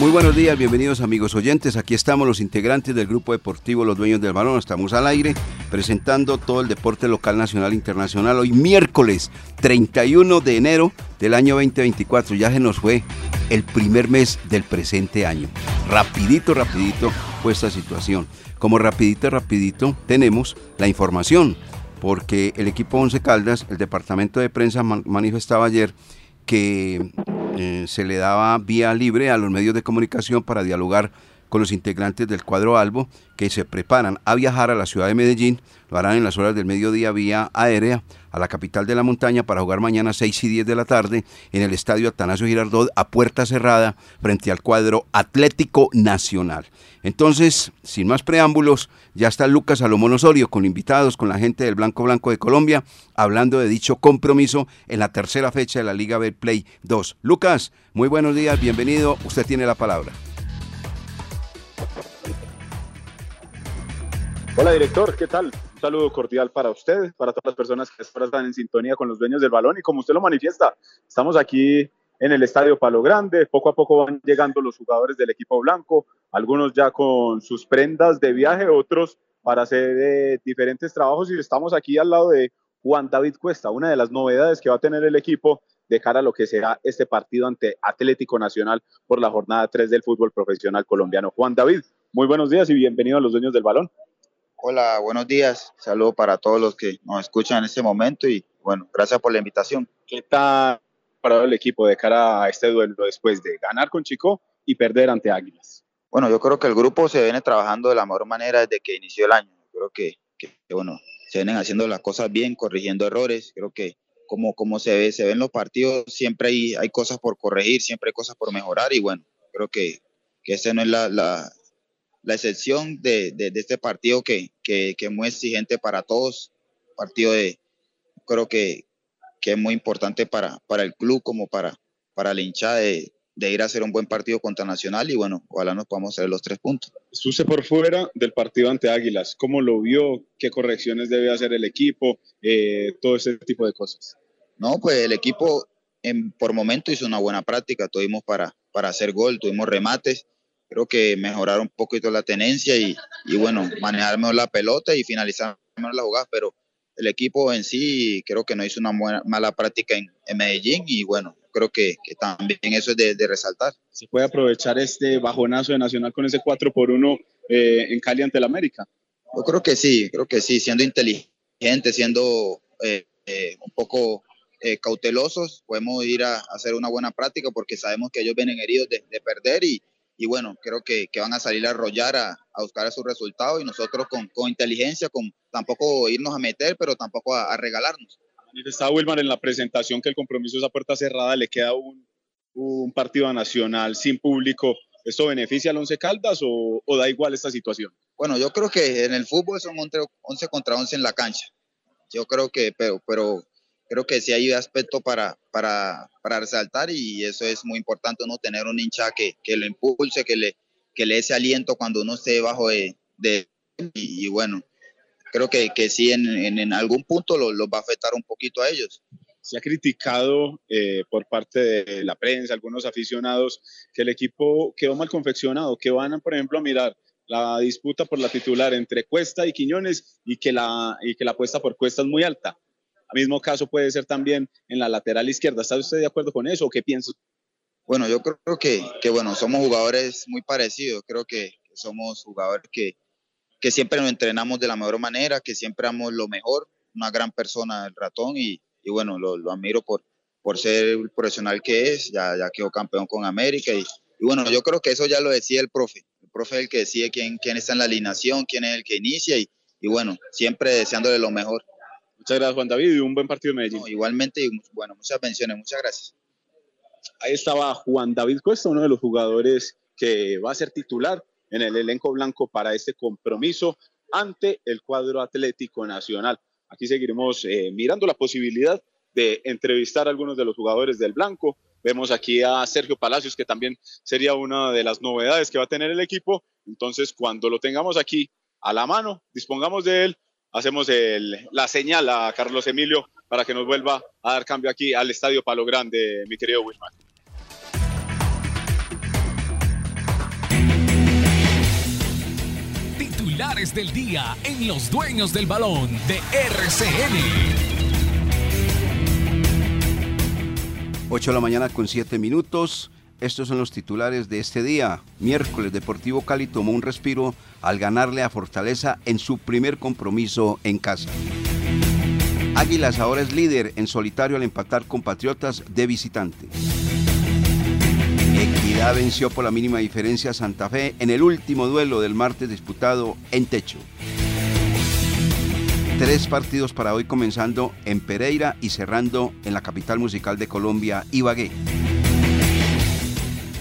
Muy buenos días, bienvenidos amigos oyentes. Aquí estamos los integrantes del Grupo Deportivo Los Dueños del Balón. Estamos al aire presentando todo el deporte local, nacional e internacional. Hoy miércoles 31 de enero del año 2024. Ya se nos fue el primer mes del presente año. Rapidito, rapidito fue esta situación. Como rapidito, rapidito tenemos la información. Porque el equipo Once Caldas, el departamento de prensa manifestaba ayer que eh, se le daba vía libre a los medios de comunicación para dialogar con los integrantes del cuadro Albo que se preparan a viajar a la ciudad de Medellín, lo harán en las horas del mediodía vía aérea a la capital de la montaña para jugar mañana 6 y 10 de la tarde en el estadio Atanasio Girardot a puerta cerrada frente al cuadro Atlético Nacional. Entonces, sin más preámbulos, ya está Lucas Salomón Osorio con invitados, con la gente del Blanco Blanco de Colombia, hablando de dicho compromiso en la tercera fecha de la Liga Play 2. Lucas, muy buenos días, bienvenido, usted tiene la palabra. Hola director, ¿qué tal? Saludo cordial para usted, para todas las personas que están en sintonía con los dueños del balón y como usted lo manifiesta, estamos aquí en el Estadio Palo Grande, poco a poco van llegando los jugadores del equipo blanco, algunos ya con sus prendas de viaje, otros para hacer eh, diferentes trabajos y estamos aquí al lado de Juan David Cuesta, una de las novedades que va a tener el equipo de cara a lo que será este partido ante Atlético Nacional por la jornada 3 del fútbol profesional colombiano. Juan David, muy buenos días y bienvenido a los dueños del balón. Hola, buenos días. Saludo para todos los que nos escuchan en este momento y bueno, gracias por la invitación. ¿Qué tal para el equipo de cara a este duelo después de ganar con Chico y perder ante Águilas? Bueno, yo creo que el grupo se viene trabajando de la mejor manera desde que inició el año. Creo que, que bueno, se vienen haciendo las cosas bien, corrigiendo errores. Creo que como, como se ve, se ven los partidos, siempre hay, hay cosas por corregir, siempre hay cosas por mejorar y bueno, creo que, que ese no es la, la la excepción de, de, este partido que, que, que, es muy exigente para todos, partido de, creo que, que es muy importante para, para el club como para, para la hinchada de, de, ir a hacer un buen partido contra Nacional y bueno, ojalá nos podamos hacer los tres puntos. Estuve por fuera del partido ante Águilas, ¿cómo lo vio? ¿Qué correcciones debe hacer el equipo? Eh, todo ese tipo de cosas. No, pues el equipo en, por momento hizo una buena práctica, tuvimos para, para hacer gol, tuvimos remates creo que mejorar un poquito la tenencia y, y bueno, manejar mejor la pelota y finalizar mejor la jugada, pero el equipo en sí creo que no hizo una buena, mala práctica en, Medellín y bueno, creo que, que también eso es de, de, resaltar. ¿Se puede aprovechar este bajonazo de Nacional con ese 4 por 1 eh, en Cali ante el América? Yo creo que sí, creo que sí, siendo inteligente, siendo eh, eh, un poco cautelosos, podemos ir a, hacer una buena práctica porque sabemos que ellos vienen heridos de, de perder y, y bueno, creo que, que, van a salir a arrollar, a, a buscar sus resultados y nosotros con, con, inteligencia, con tampoco irnos a meter, pero tampoco a, a regalarnos. Estaba Wilmar en la presentación que el compromiso es a puerta cerrada, le queda un, un partido nacional sin público. ¿Esto beneficia al Once Caldas o, o, da igual esta situación? Bueno, yo creo que en el fútbol son 11 contra 11 en la cancha. Yo creo que, pero, pero creo que sí hay aspecto para, para, para, resaltar y eso es muy importante, ¿no? Tener un hincha que, que lo impulse, que le, que le ese aliento cuando uno esté bajo de... de y, bueno, creo que, que sí en, en, algún punto los lo va a afectar un poquito a ellos. Se ha criticado eh, por parte de la prensa, algunos aficionados, que el equipo quedó mal confeccionado, que van, por ejemplo, a mirar la disputa por la titular entre Cuesta y Quiñones y que la, y que la apuesta por Cuesta es muy alta mismo caso puede ser también en la lateral izquierda. ¿Está usted de acuerdo con eso o qué piensa? Bueno, yo creo que, que bueno, somos jugadores muy parecidos. Creo que somos jugadores que, que siempre nos entrenamos de la mejor manera, que siempre damos lo mejor. Una gran persona, el ratón, y, y bueno, lo, lo, admiro por, por ser el profesional que es. Ya, ya quedó campeón con América. Y, y, bueno, yo creo que eso ya lo decía el profe. El profe es el que decide quién, quién está en la alineación, quién es el que inicia. Y, y bueno, siempre deseándole lo mejor. Muchas gracias, Juan David, y un buen partido en Medellín. No, igualmente, bueno, muchas bendiciones, muchas gracias. Ahí estaba Juan David Cuesta, uno de los jugadores que va a ser titular en el elenco blanco para este compromiso ante el cuadro Atlético Nacional. Aquí seguiremos eh, mirando la posibilidad de entrevistar a algunos de los jugadores del blanco Vemos aquí a Sergio Palacios, que también sería una de las novedades que va a tener el equipo. Entonces, cuando lo tengamos aquí a la mano, dispongamos de él, hacemos la señal a Carlos Emilio para que nos vuelva a dar cambio aquí al Estadio Palo Grande, mi querido Wilman. Titulares del día en los dueños del balón de RCN. 8 de la mañana con 7 minutos. Estos son los titulares de este día. Miércoles, Deportivo Cali tomó un respiro al ganarle a Fortaleza en su primer compromiso en casa. Águilas ahora es líder en solitario al empatar con Patriotas de visitante. Equidad venció por la mínima diferencia a Santa Fe en el último duelo del martes disputado en techo. Tres partidos para hoy comenzando en Pereira y cerrando en la capital musical de Colombia, Ibagué.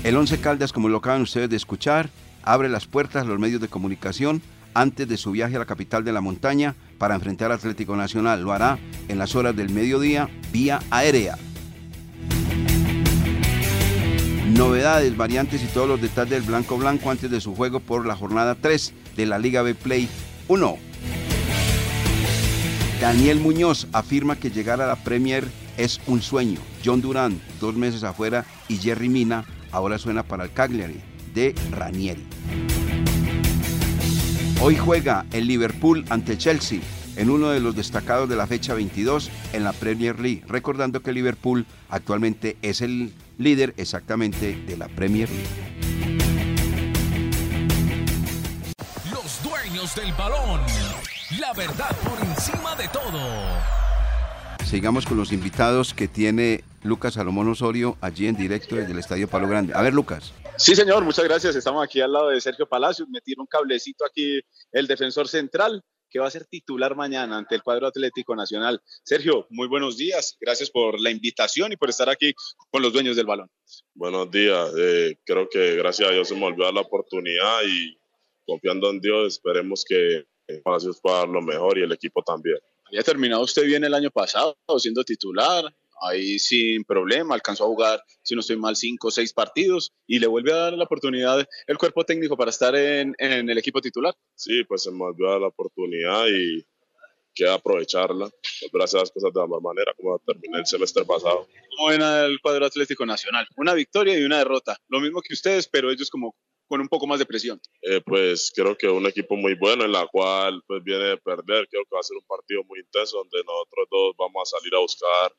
El Once Caldas, como lo acaban ustedes de escuchar, abre las puertas a los medios de comunicación antes de su viaje a la capital de la montaña para enfrentar al Atlético Nacional. Lo hará en las horas del mediodía vía aérea. Novedades, variantes y todos los detalles del Blanco Blanco antes de su juego por la jornada 3 de la Liga B Play 1. Daniel Muñoz afirma que llegar a la Premier es un sueño. John Durán, dos meses afuera, y Jerry Mina ahora suena para el Cagliari de Ranieri. Hoy juega el Liverpool ante Chelsea en uno de los destacados de la fecha 22 en la Premier League, recordando que Liverpool actualmente es el líder exactamente de la Premier League. Los dueños del balón la verdad por encima de todo. Sigamos con los invitados que tiene Lucas Salomón Osorio allí en directo desde el Estadio Palo Grande. A ver, Lucas. Sí, señor, muchas gracias. Estamos aquí al lado de Sergio Palacios. Me tira un cablecito aquí el defensor central que va a ser titular mañana ante el cuadro Atlético Nacional. Sergio, muy buenos días. Gracias por la invitación y por estar aquí con los dueños del balón. Buenos días. Eh, creo que gracias a Dios se me olvidó la oportunidad y confiando en Dios esperemos que Palacios para dar lo mejor y el equipo también. Había terminado usted bien el año pasado siendo titular, ahí sin problema, alcanzó a jugar, si no estoy mal, cinco o seis partidos y le vuelve a dar la oportunidad el cuerpo técnico para estar en, en el equipo titular. Sí, pues se me volvió a dar la oportunidad y queda aprovecharla, volver a hacer las cosas de la mejor manera como terminé el semestre pasado. ¿Cómo ven al cuadro Atlético Nacional? Una victoria y una derrota, lo mismo que ustedes, pero ellos como con un poco más de presión? Eh, pues creo que un equipo muy bueno en la cual pues viene de perder. Creo que va a ser un partido muy intenso donde nosotros dos vamos a salir a buscar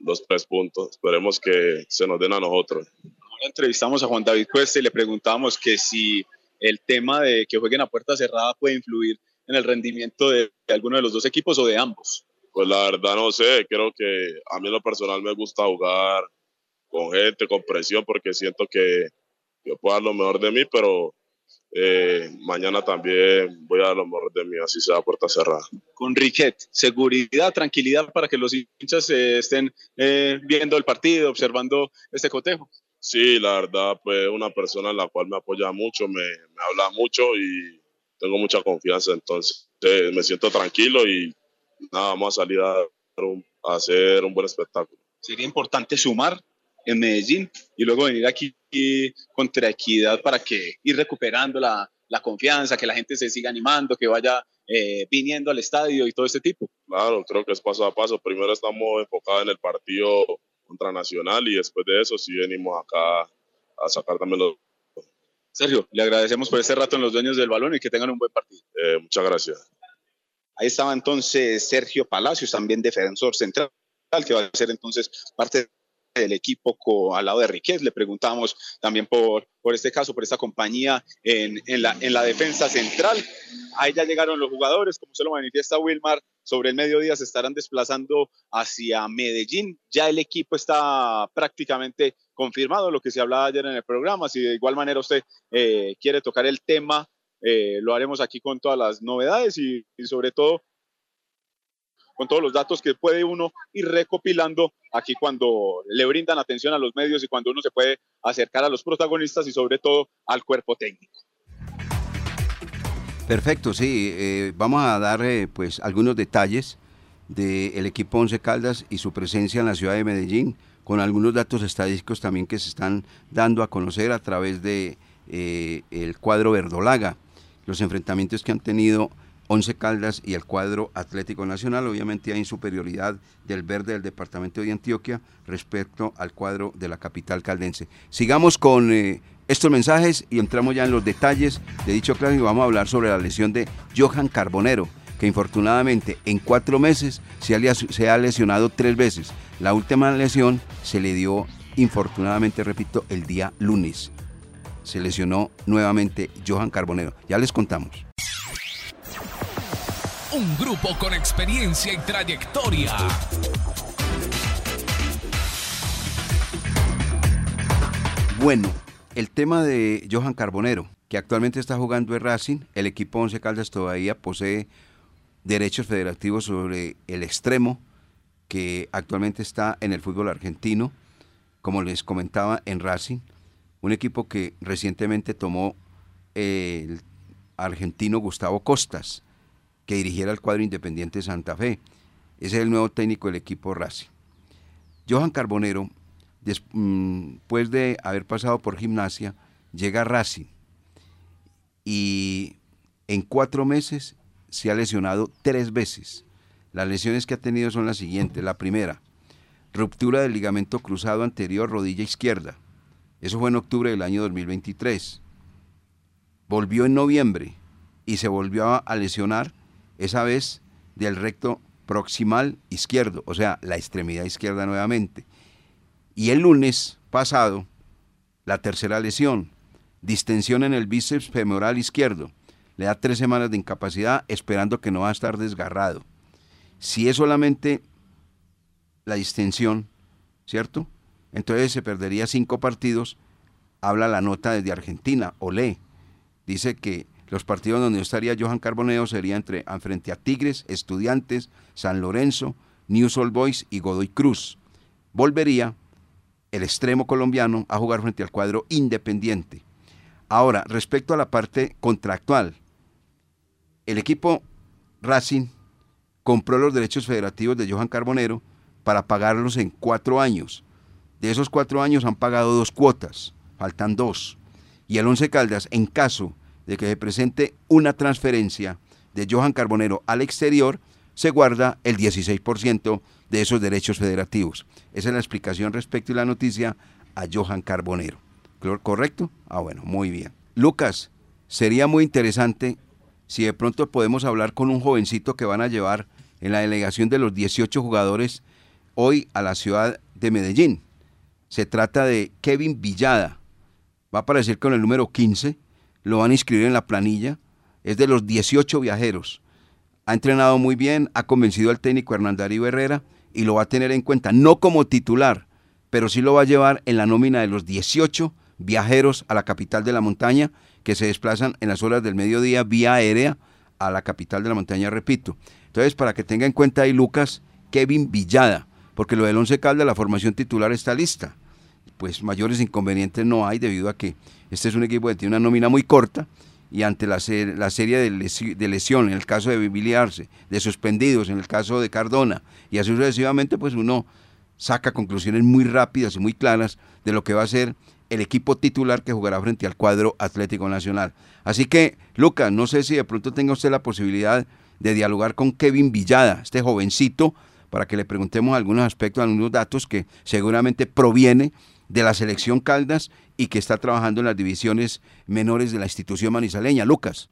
los tres puntos. Esperemos que se nos den a nosotros. Ahora entrevistamos a Juan David Cuesta y le preguntamos que si el tema de que jueguen a puerta cerrada puede influir en el rendimiento de, alguno de los dos equipos o de ambos. Pues la verdad no sé, creo que a mí en lo personal me gusta jugar con gente, con presión, porque siento que yo puedo dar lo mejor de mí, pero eh, mañana también voy a dar lo mejor de mí, así sea puerta cerrada. Con Riquet, seguridad, tranquilidad para que los hinchas eh, estén eh, viendo el partido, observando este cotejo. Sí, la verdad, pues una persona en la cual me apoya mucho, me, me habla mucho y tengo mucha confianza, entonces me siento tranquilo y nada, vamos a salir a, a hacer un buen espectáculo. Sería importante sumar en Medellín y luego venir aquí contra Equidad para que ir recuperando la, la confianza, que la gente se siga animando, que vaya eh, viniendo al estadio y todo este tipo. Claro, creo que es paso a paso. Primero estamos enfocados en el partido contra Nacional y después de eso sí venimos acá a sacar también los... Sergio, le agradecemos por este rato en los dueños del balón y que tengan un buen partido. Eh, muchas gracias. Ahí estaba entonces Sergio Palacios, también defensor central, que va a ser entonces parte del equipo al lado de Riquet. Le preguntamos también por, por este caso, por esta compañía en, en, la, en la defensa central. Ahí ya llegaron los jugadores, como se lo manifiesta Wilmar, sobre el mediodía se estarán desplazando hacia Medellín. Ya el equipo está prácticamente confirmado, lo que se hablaba ayer en el programa. Si de igual manera usted eh, quiere tocar el tema, eh, lo haremos aquí con todas las novedades y sobre todo con todos los datos que puede uno ir recopilando aquí cuando le brindan atención a los medios y cuando uno se puede acercar a los protagonistas y sobre todo al cuerpo técnico. Perfecto, sí. Eh, vamos a dar eh, pues algunos detalles del equipo Once Caldas y su presencia en la ciudad de Medellín con algunos datos estadísticos también que se están dando a conocer a través de eh, el cuadro verdolaga, los enfrentamientos que han tenido Once Caldas y el cuadro Atlético Nacional. Obviamente hay superioridad del verde del departamento de Antioquia respecto al cuadro de la capital caldense. Sigamos con eh, estos mensajes y entramos ya en los detalles de dicho clásico. Vamos a hablar sobre la lesión de Johan Carbonero, que infortunadamente en cuatro meses se ha, se ha lesionado tres veces. La última lesión se le dio, infortunadamente, repito, el día lunes. Se lesionó nuevamente Johan Carbonero. Ya les contamos. Un grupo con experiencia y trayectoria. Bueno, el tema de Johan Carbonero, que actualmente está jugando en Racing, el equipo Once Caldas todavía posee derechos federativos sobre el extremo que actualmente está en el fútbol argentino, como les comentaba en Racing, un equipo que recientemente tomó el argentino Gustavo Costas, que dirigiera el cuadro Independiente Santa Fe. Ese es el nuevo técnico del equipo Racing. Johan Carbonero, mm, después de haber pasado por gimnasia, llega a Racing y en cuatro meses se ha lesionado tres veces. Las lesiones que ha tenido son las siguientes. La primera, ruptura del ligamento cruzado anterior rodilla izquierda. Eso fue en octubre del año 2023. Volvió en noviembre y se volvió a lesionar esa vez del recto proximal izquierdo, o sea, la extremidad izquierda nuevamente. Y el lunes pasado, la tercera lesión, distensión en el bíceps femoral izquierdo. Le da tres semanas de incapacidad esperando que no va a estar desgarrado. Si es solamente la distensión, ¿cierto? Entonces se perdería cinco partidos. Habla la nota desde Argentina, Olé. Dice que los partidos donde estaría Johan Carboneo serían entre, frente a Tigres, Estudiantes, San Lorenzo, News All Boys y Godoy Cruz. Volvería el extremo colombiano a jugar frente al cuadro independiente. Ahora, respecto a la parte contractual, el equipo Racing compró los derechos federativos de Johan Carbonero para pagarlos en cuatro años. De esos cuatro años han pagado dos cuotas, faltan dos. Y el Once Caldas, en caso de que se presente una transferencia de Johan Carbonero al exterior, se guarda el 16% de esos derechos federativos. Esa es la explicación respecto a la noticia a Johan Carbonero. ¿Correcto? Ah, bueno, muy bien. Lucas, sería muy interesante si de pronto podemos hablar con un jovencito que van a llevar en la delegación de los 18 jugadores hoy a la ciudad de Medellín. Se trata de Kevin Villada. Va a aparecer con el número 15 lo van a inscribir en la planilla. Es de los 18 viajeros. Ha entrenado muy bien, ha convencido al técnico Hernán Darío Herrera y lo va a tener en cuenta, no como titular, pero sí lo va a llevar en la nómina de los 18 viajeros a la capital de la montaña que se desplazan en las horas del mediodía vía aérea a la capital de la montaña, repito. Entonces, para que tenga en cuenta ahí Lucas, Kevin Villada, porque lo del Once Caldas, la formación titular está lista. Pues mayores inconvenientes no hay debido a que este es un equipo que tiene una nómina muy corta y ante la, la serie de, lesión, en el caso de Bibiliarse, de suspendidos, en el caso de Cardona, y así sucesivamente, pues uno saca conclusiones muy rápidas y muy claras de lo que va a ser el equipo titular que jugará frente al cuadro Atlético Nacional. Así que, Lucas, no sé si de pronto tenga usted la posibilidad de dialogar con Kevin Villada, este jovencito, para que le preguntemos algunos aspectos, algunos datos que seguramente proviene de la selección Caldas y que está trabajando en las divisiones menores de la institución manizaleña. Lucas.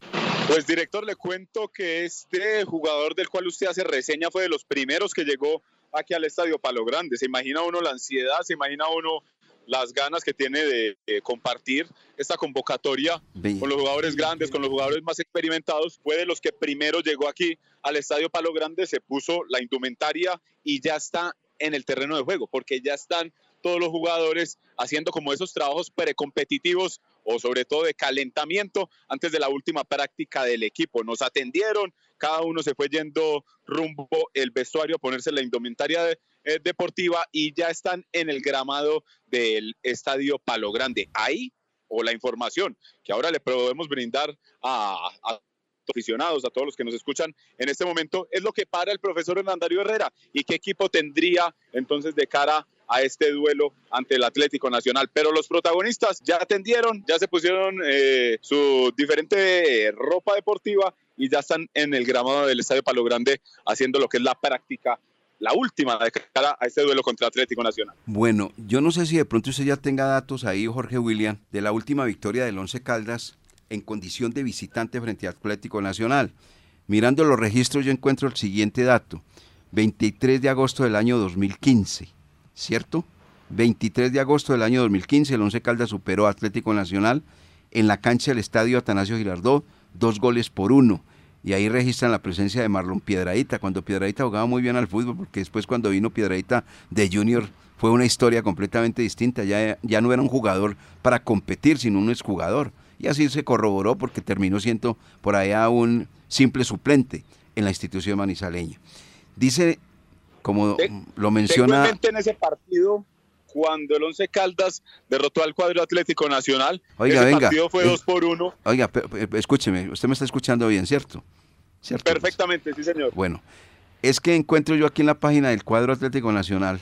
Pues director, le cuento que este jugador del cual usted hace reseña fue de los primeros que llegó aquí al Estadio Palo Grande. Se imagina uno la ansiedad, se imagina uno las ganas que tiene de, compartir esta convocatoria con los jugadores grandes, con los jugadores más experimentados. Fue de los que primero llegó aquí al Estadio Palo Grande, se puso la indumentaria y ya está en el terreno de juego, porque ya están todos los jugadores haciendo como esos trabajos precompetitivos o sobre todo de calentamiento antes de la última práctica del equipo. Nos atendieron, cada uno se fue yendo rumbo el vestuario a ponerse la indumentaria eh, deportiva y ya están en el gramado del estadio Palo Grande. Ahí, o la información que ahora le podemos brindar a, a aficionados, a todos los que nos escuchan en este momento, es lo que para el profesor Hernandario Herrera y qué equipo tendría entonces de cara a este duelo ante el Atlético Nacional. Pero los protagonistas ya atendieron, ya se pusieron eh, su diferente ropa deportiva y ya están en el gramado del Estadio Palo Grande haciendo lo que es la práctica la última de cara a este duelo contra Atlético Nacional. Bueno, yo no sé si de pronto usted ya tenga datos ahí, Jorge William, de la última victoria del Once Caldas en condición de visitante frente a Atlético Nacional. Mirando los registros yo encuentro el siguiente dato. 23 de agosto del año 2015, ¿cierto? 23 de agosto del año 2015 el Once Caldas superó a Atlético Nacional en la cancha del Estadio Atanasio Girardot, dos goles por uno. Y ahí registran la presencia de Marlon Piedradita, cuando Piedradita jugaba muy bien al fútbol, porque después cuando vino Piedradita de Junior fue una historia completamente distinta. Ya, ya no era un jugador para competir, sino un exjugador. Y así se corroboró porque terminó siendo por allá un simple suplente en la institución manizaleña. Dice, como lo menciona... en ese partido cuando el Once Caldas derrotó al cuadro Atlético Nacional. Oiga, ese venga. partido fue 2 por 1. Oiga, escúcheme, usted me está escuchando bien, ¿cierto? ¿Cierto? Perfectamente, sí, señor. Bueno, es que encuentro yo aquí en la página del cuadro Atlético Nacional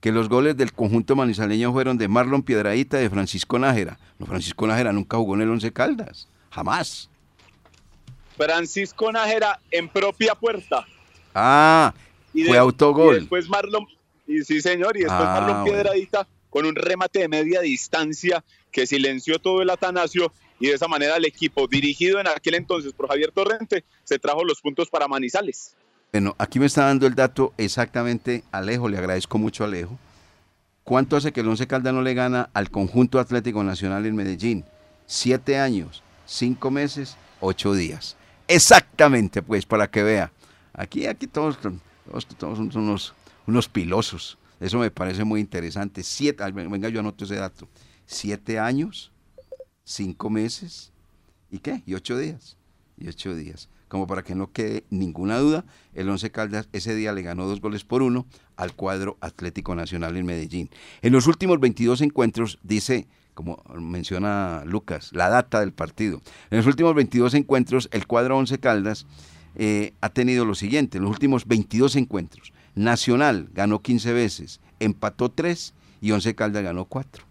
que los goles del conjunto manizaleño fueron de Marlon Piedradita y de Francisco Nájera. No, Francisco Nájera nunca jugó en el Once Caldas, jamás. Francisco Nájera en propia puerta. Ah, y fue autogol. Y después Marlon, y sí señor, y después Ah, Marlon Piedradita con un remate de media distancia que silenció todo el Atanasio y de esa manera el equipo dirigido en aquel entonces por Javier Torrente se trajo los puntos para Manizales. Bueno, aquí me está dando el dato exactamente Alejo, le agradezco mucho a Alejo. ¿Cuánto hace que el Once Caldas no le gana al conjunto Atlético Nacional en Medellín? Siete años, cinco meses, ocho días. Exactamente, pues, para que vea. Aquí, aquí todos son unos, unos pilosos. Eso me parece muy interesante. Siete, venga, yo anoto ese dato. Siete años, cinco meses, ¿y qué? Y ocho días. Y ocho días como para que no quede ninguna duda, el Once Caldas ese día le ganó dos goles por uno al cuadro Atlético Nacional en Medellín. En los últimos 22 encuentros, dice, como menciona Lucas, la data del partido, en los últimos 22 encuentros el cuadro Once Caldas eh, ha tenido lo siguiente, en los últimos 22 encuentros, Nacional ganó 15 veces, empató 3 y Once Caldas ganó 4.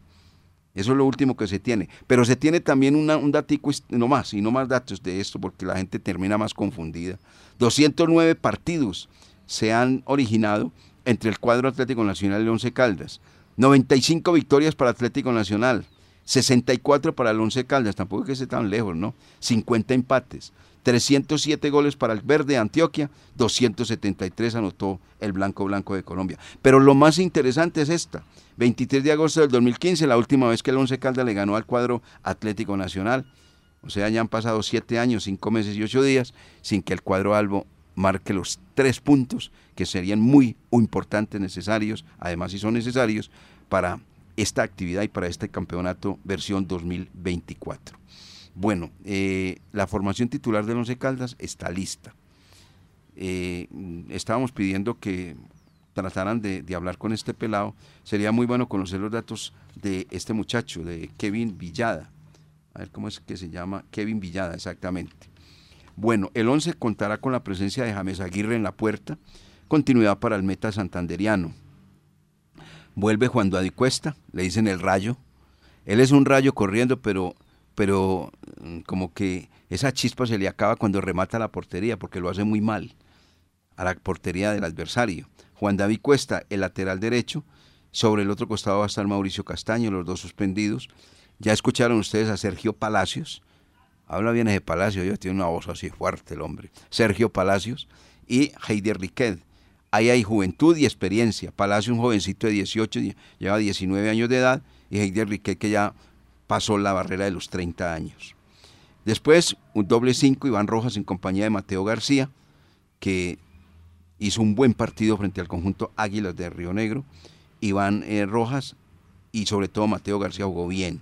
Eso es lo último que se tiene. Pero se tiene también un datico, no más, y no más datos de esto, porque la gente termina más confundida. 209 partidos se han originado entre el cuadro Atlético Nacional y Once Caldas. 95 victorias para Atlético Nacional. 64 para el Once Caldas, tampoco es que esté tan lejos, ¿no? 50 empates. 307 goles para el Verde de Antioquia, 273 anotó el Blanco Blanco de Colombia. Pero lo más interesante es esta. 23 de agosto del 2015, la última vez que el Once Caldas le ganó al cuadro Atlético Nacional. O sea, ya han pasado siete años, cinco meses y ocho días sin que el cuadro Albo marque los tres puntos que serían muy importantes, necesarios, además si son necesarios, para esta actividad y para este campeonato versión 2024. Bueno, eh, la formación titular del Once Caldas está lista. Eh, estábamos pidiendo que trataran de, de, hablar con este pelado. Sería muy bueno conocer los datos de este muchacho, de Kevin Villada. A ver cómo es que se llama. Kevin Villada, exactamente. Bueno, el 11 contará con la presencia de James Aguirre en la puerta. Continuidad para el meta santanderiano. Vuelve Juan Duadi Cuesta, le dicen el rayo. Él es un rayo corriendo, pero, pero como que esa chispa se le acaba cuando remata la portería, porque lo hace muy mal a la portería del adversario. Juan David Cuesta, el lateral derecho. Sobre el otro costado va a estar Mauricio Castaño, los dos suspendidos. Ya escucharon ustedes a Sergio Palacios. Habla bien ese Palacios, yo tiene una voz así fuerte el hombre. Sergio Palacios y Heider Riquet. Ahí hay juventud y experiencia. Palacios, un jovencito de 18, lleva 19 años de edad, y Heider Riquet que ya pasó la barrera de los 30 años. Después, un doble 5, Iván Rojas en compañía de Mateo García, que hizo un buen partido frente al conjunto Águilas de Río Negro. Iván eh, Rojas y sobre todo Mateo García jugó bien.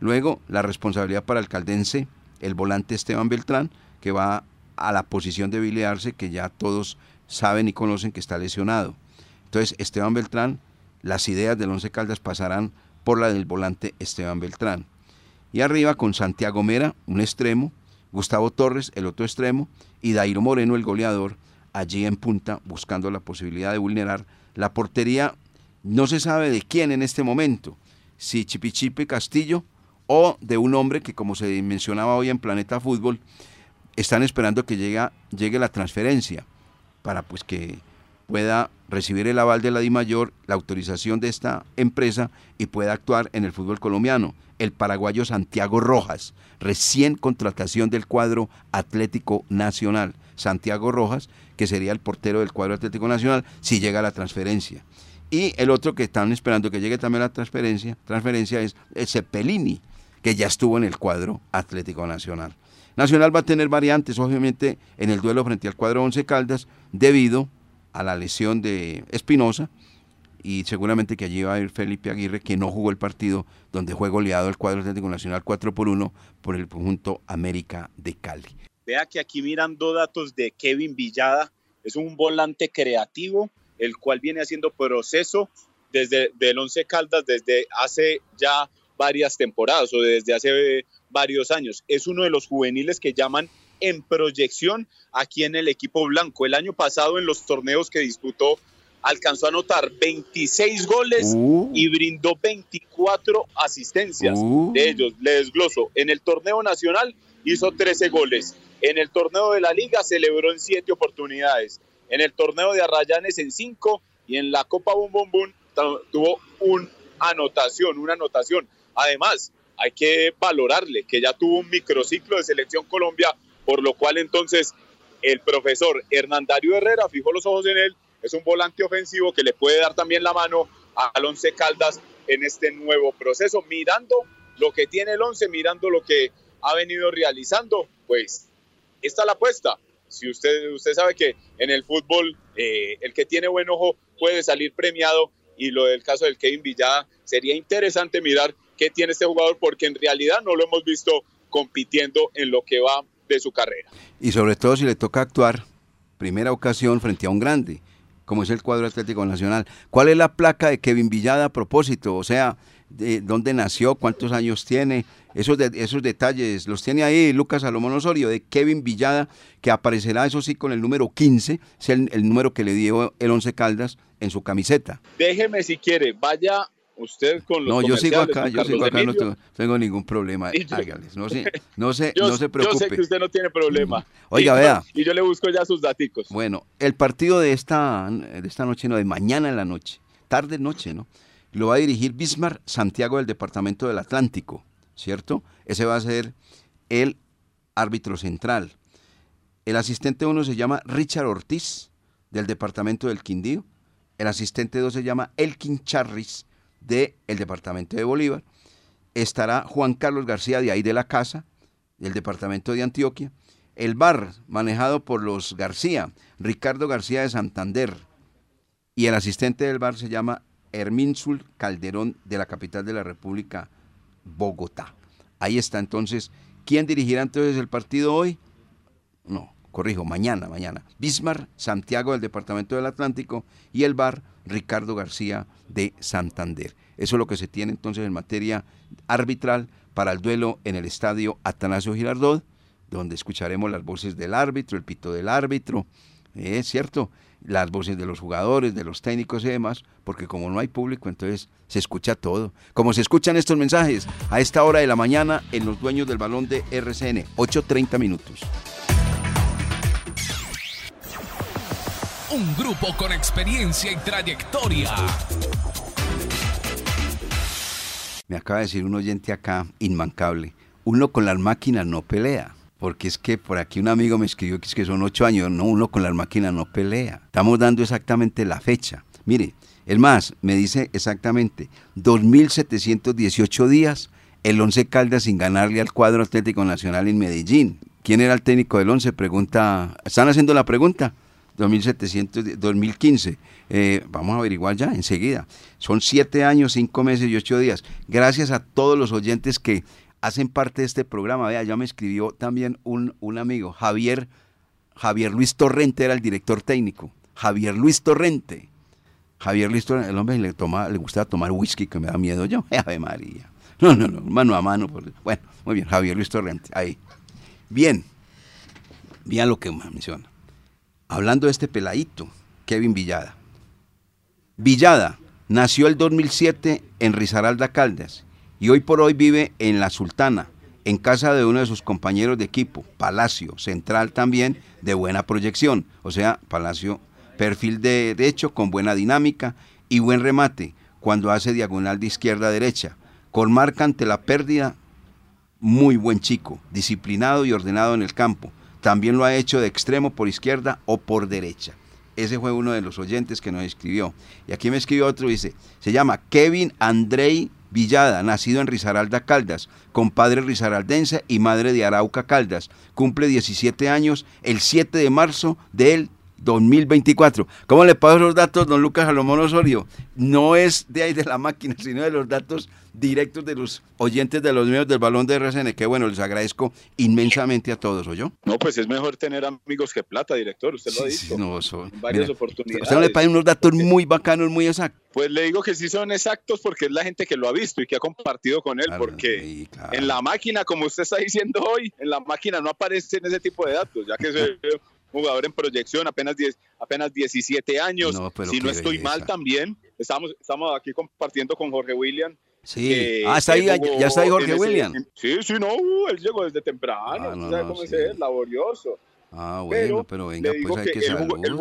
Luego la responsabilidad para el caldense, el volante Esteban Beltrán, que va a la posición de Billy Arce, que ya todos saben y conocen que está lesionado. Entonces Esteban Beltrán, las ideas del Once Caldas pasarán por la del volante Esteban Beltrán. Y arriba con Santiago Mera, un extremo, Gustavo Torres, el otro extremo, y Dairo Moreno, el goleador, allí en punta buscando la posibilidad de vulnerar la portería No se sabe de quién en este momento, si Chipichipe Castillo o de un hombre que como se mencionaba hoy en Planeta Fútbol, están esperando que llegue, llegue la transferencia para pues que pueda recibir el aval de la DIMAYOR, la autorización de esta empresa y pueda actuar en el fútbol colombiano. El paraguayo Santiago Rojas, recién contratación del cuadro Atlético Nacional. Santiago Rojas, que sería el portero del cuadro Atlético Nacional si llega la transferencia. Y el otro que están esperando que llegue también la transferencia, transferencia es el Cepelini, que ya estuvo en el cuadro Atlético Nacional. Nacional va a tener variantes, obviamente, en el duelo frente al cuadro Once Caldas, debido a la lesión de Espinosa y seguramente que allí va a ir Felipe Aguirre, que no jugó el partido donde fue goleado el cuadro Atlético Nacional 4 por 1 por el conjunto América de Cali. Vea que aquí mirando datos de Kevin Villada, es un volante creativo, el cual viene haciendo proceso desde el Once Caldas desde hace ya varias temporadas o desde hace varios años. Es uno de los juveniles que llaman en proyección aquí en el equipo blanco. El año pasado en los torneos que disputó alcanzó a anotar 26 goles uh. y brindó 24 asistencias. Uh. De ellos, le desgloso, en el torneo nacional hizo 13 goles. En el torneo de la liga celebró en 7 oportunidades. En el torneo de Arrayanes en 5 y en la Copa Bum Bum Bum tuvo una anotación, una anotación. Además, hay que valorarle que ya tuvo un microciclo de selección Colombia por lo cual entonces el profesor Hernandario Herrera fijó los ojos en él, es un volante ofensivo que le puede dar también la mano al Once Caldas en este nuevo proceso, mirando lo que tiene el Once, mirando lo que ha venido realizando, pues esta es la apuesta. Si usted, usted sabe que en el fútbol eh, el que tiene buen ojo puede salir premiado y lo del caso del Kevin Villada sería interesante mirar qué tiene este jugador porque en realidad no lo hemos visto compitiendo en lo que va de su carrera. Y sobre todo si le toca actuar, primera ocasión frente a un grande, como es el cuadro Atlético Nacional. ¿Cuál es la placa de Kevin Villada a propósito? O sea, de dónde nació, cuántos años tiene, esos, de, esos detalles los tiene ahí Lucas Salomón Osorio de Kevin Villada, que aparecerá, eso sí, con el número 15, es el, el número que le dio el Once Caldas en su camiseta. Déjeme si quiere, vaya usted con los No, yo sigo acá, yo sigo acá, no tengo, ningún problema. Hágales, no se, no se, no se preocupe. Yo sé que usted no tiene problema. Oiga, vea. Y yo le busco ya sus daticos. Bueno, el partido de esta, de esta noche, no, de mañana en la noche, tarde noche, ¿no? Lo va a dirigir Bismarck Santiago del Departamento del Atlántico, ¿cierto? Ese va a ser el árbitro central. El asistente uno se llama Richard Ortiz, del Departamento del Quindío. El asistente dos se llama Elkin Charris, del departamento de Bolívar. Estará Juan Carlos García de ahí de la casa, del departamento de Antioquia. El bar, manejado por los García, Ricardo García de Santander. Y el asistente del bar se llama Hermínsul Calderón de la capital de la República, Bogotá. Ahí está entonces. ¿Quién dirigirá entonces el partido hoy? No, corrijo, mañana, mañana. Bismarck, Santiago del Departamento del Atlántico y el bar Ricardo García de Santander. Eso es lo que se tiene entonces en materia arbitral para el duelo en el estadio Atanasio Girardot, donde escucharemos las voces del árbitro, el pito del árbitro, es cierto, las voces de los jugadores, de los técnicos y demás, porque como no hay público, entonces se escucha todo. Como se escuchan estos mensajes a esta hora de la mañana en los dueños del balón de RCN, 8.30 minutos. Un grupo con experiencia y trayectoria. Me acaba de decir un oyente acá, inmancable. Uno con las máquinas no pelea. Porque es que por aquí un amigo me escribió que es que son ocho años. No, uno con las máquinas no pelea. Estamos dando exactamente la fecha. Mire, el más me dice exactamente 2.718 días el Once Caldas sin ganarle al cuadro Atlético Nacional en Medellín. ¿Quién era el técnico del Once? Pregunta. ¿Están haciendo la pregunta? 2700, 2015. Eh, vamos a averiguar ya enseguida. Son siete años, cinco meses y ocho días. Gracias a todos los oyentes que hacen parte de este programa. Vea, ya me escribió también un, un amigo, Javier, Javier Luis Torrente era el director técnico. Javier Luis Torrente. Javier Luis Torrente, el hombre le, le gustaba tomar whisky, que me da miedo yo. Ave María. No, no, no, mano a mano. Bueno, muy bien, Javier Luis Torrente, ahí. Bien, bien lo que menciona hablando de este peladito, Kevin Villada. Villada, Nació el 2007 en Risaralda Caldas y hoy por hoy vive en La Sultana, en casa de uno de sus compañeros de equipo, Palacio, central también, de buena proyección, o sea, Palacio, perfil de derecho con buena dinámica y buen remate cuando hace diagonal de izquierda a derecha, con marca ante la pérdida, muy buen chico, disciplinado y ordenado en el campo. También lo ha hecho de extremo por izquierda o por derecha. Ese fue uno de los oyentes que nos escribió. Y aquí me escribió otro, dice, se llama Kevin Andrei Villada, nacido en Risaralda Caldas, compadre risaraldense y madre de Arauca Caldas. Cumple 17 años el 7 de marzo del 2024. ¿Cómo le paso los datos, don Lucas Salomón Osorio? No es de ahí de la máquina, sino de los datos directos de los oyentes de los medios del balón de RCN, que bueno, les agradezco inmensamente a todos, ¿o yo? No, pues es mejor tener amigos que plata, director, usted lo ha dicho. no, son, varias oportunidades. Usted no le paga unos datos muy bacanos, muy exactos. Pues le digo que sí son exactos porque es la gente que lo ha visto y que ha compartido con él, porque en la máquina, como usted está diciendo hoy, en la máquina no aparecen ese tipo de datos, ya que es jugador en proyección, apenas, 10, apenas 17 años. si no estoy mal también, estamos, estamos aquí compartiendo con Jorge William. Sí, ah, está ahí, ya, está ahí Jorge William. sí, sí, no, uh, él llegó desde temprano, ah, no, sabe cómo es laborioso. Ah, bueno, pero, venga, pues hay que, que él jugó, él,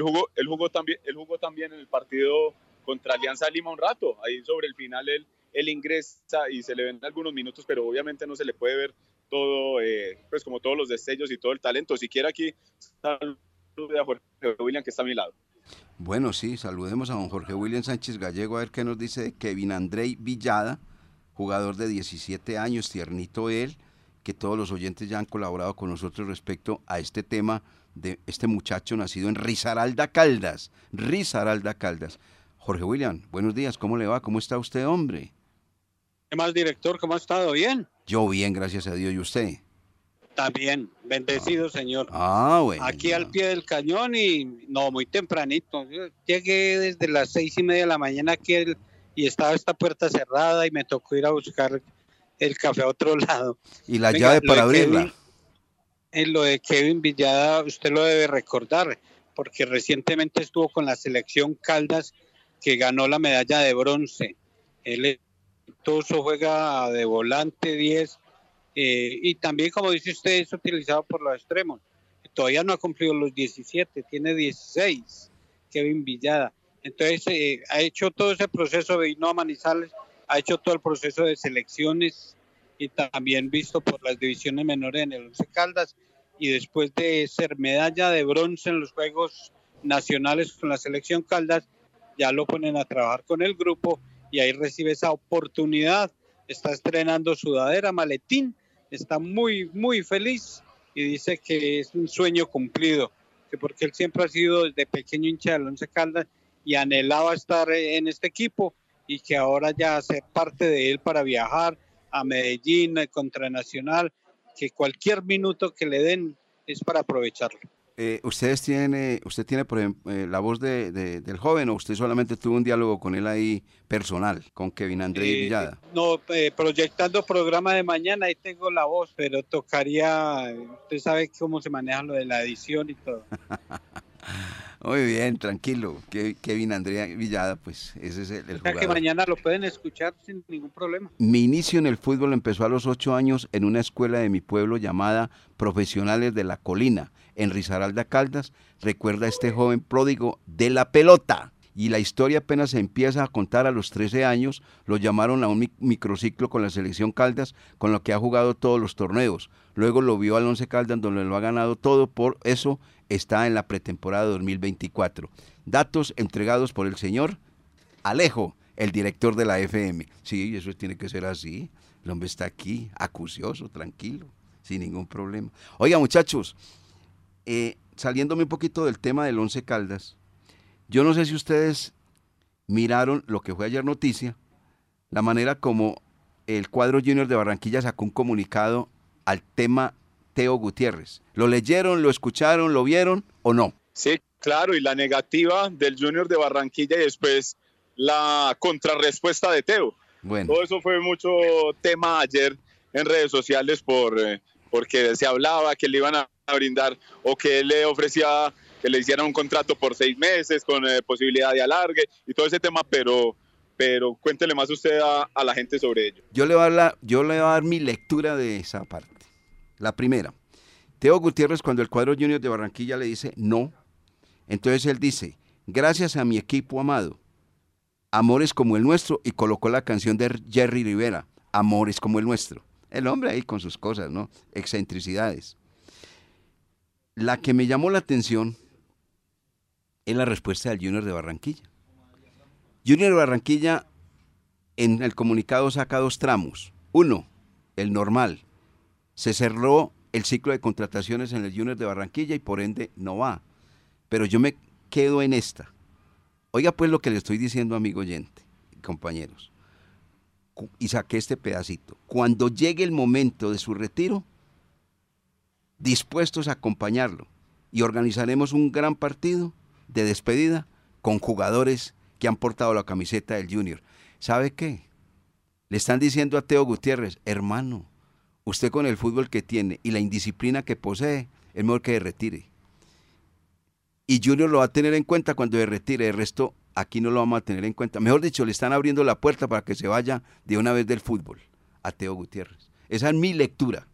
jugó, él, jugó, también, él jugó también en el partido contra Alianza Lima un rato, ahí sobre el final él, él ingresa y se le ven algunos minutos, pero obviamente no se le puede ver todo, eh, pues como todos los destellos y todo el talento. Si quiere aquí, salude a Jorge William que está a mi lado. Bueno, sí, saludemos a don Jorge William Sánchez Gallego a ver qué nos dice de Kevin Andrei Villada, jugador de 17 años, tiernito él, que todos los oyentes ya han colaborado con nosotros respecto a este tema de este muchacho nacido en Risaralda Caldas. Risaralda Caldas. Jorge William, buenos días, ¿cómo le va? ¿Cómo está usted, hombre? ¿Qué más, director? ¿Cómo ha estado? ¿Bien? Yo bien, gracias a Dios. ¿Y usted? También, bendecido, ah. señor. Ah, bueno. Aquí al pie del cañón y no, muy tempranito. Yo llegué desde las seis y media de la mañana aquí y estaba esta puerta cerrada y me tocó ir a buscar el café a otro lado. ¿Y la llave para abrirla? en lo de Kevin Villada, usted lo debe recordar, porque recientemente estuvo con la selección Caldas que ganó la medalla de bronce. Él Toso juega de volante 10 eh, y también, como dice usted, es utilizado por los extremos. Todavía no ha cumplido los 17, tiene 16, Kevin Villada. Entonces, eh, ha hecho todo ese proceso, de a Manizales, ha hecho todo el proceso de selecciones y también visto por las divisiones menores en el Once Caldas. Y después de ser medalla de bronce en los Juegos Nacionales con la selección Caldas, ya lo ponen a trabajar con el grupo y ahí recibe esa oportunidad. Está estrenando sudadera, maletín, está muy, muy feliz y dice que es un sueño cumplido, que porque él siempre ha sido desde pequeño hincha del Once Caldas y anhelaba estar en este equipo y que ahora ya hace parte de él para viajar a Medellín, contra Nacional, que cualquier minuto que le den es para aprovecharlo. Eh, ustedes tiene, usted tiene por ejemplo, eh, la voz de, del joven o usted solamente tuvo un diálogo con él ahí personal, con Kevin Andrés eh, Villada. No, proyectando programa de mañana ahí tengo la voz, pero tocaría, usted sabe cómo se maneja lo de la edición y todo. Muy bien, tranquilo. Kevin Andrea Villada, pues ese es el, el que mañana lo pueden escuchar sin ningún problema. Mi inicio en el fútbol empezó a los ocho años en una escuela de mi pueblo llamada Profesionales de la Colina, en Risaralda Caldas. Recuerda a este joven pródigo de la pelota y la historia apenas se empieza a contar a los 13 años, lo llamaron a un microciclo con la selección Caldas, con lo que ha jugado todos los torneos. Luego lo vio al Once Caldas, donde lo ha ganado todo, por eso está en la pretemporada 2024. Datos entregados por el señor Alejo, el director de la FM. Sí, eso tiene que ser así. El hombre está aquí, acucioso, tranquilo, sin ningún problema. Oiga, muchachos, eh, saliéndome un poquito del tema del Once Caldas, yo no sé si ustedes miraron lo que fue ayer noticia, la manera como el cuadro junior de Barranquilla sacó un comunicado al tema Teo Gutiérrez. ¿Lo leyeron, lo escucharon, lo vieron o no? Sí, claro, y la negativa del junior de Barranquilla y después la contrarrespuesta de Teo. Bueno. Todo eso fue mucho tema ayer en redes sociales por, eh, porque se hablaba que le iban a brindar o que él le ofrecía que le hicieran un contrato por seis meses con eh, posibilidad de alargue y todo ese tema, pero, pero cuéntele más usted a, a la gente sobre ello. Yo le, voy a dar yo le voy a dar mi lectura de esa parte. La primera, Teo Gutiérrez cuando el cuadro junior de Barranquilla le dice no, entonces él dice, gracias a mi equipo amado, amores como el nuestro, y colocó la canción de Jerry Rivera, amores como el nuestro. El hombre ahí con sus cosas, ¿no? Excentricidades. La que me llamó la atención es la respuesta del Junior de Barranquilla. Junior de Barranquilla en el comunicado saca dos tramos. Uno, el normal. Se cerró el ciclo de contrataciones en el Junior de Barranquilla y por ende no va. Pero yo me quedo en esta. Oiga pues lo que le estoy diciendo, amigo oyente, compañeros. Y saqué este pedacito. Cuando llegue el momento de su retiro, dispuestos a acompañarlo y organizaremos un gran partido de despedida con jugadores que han portado la camiseta del Junior. ¿Sabe qué? Le están diciendo a Teo Gutiérrez, hermano, usted con el fútbol que tiene y la indisciplina que posee, es mejor que retire. Y Junior lo va a tener en cuenta cuando se retire. El resto, aquí no lo vamos a tener en cuenta. Mejor dicho, le están abriendo la puerta para que se vaya de una vez del fútbol a Teo Gutiérrez. Esa es mi lectura.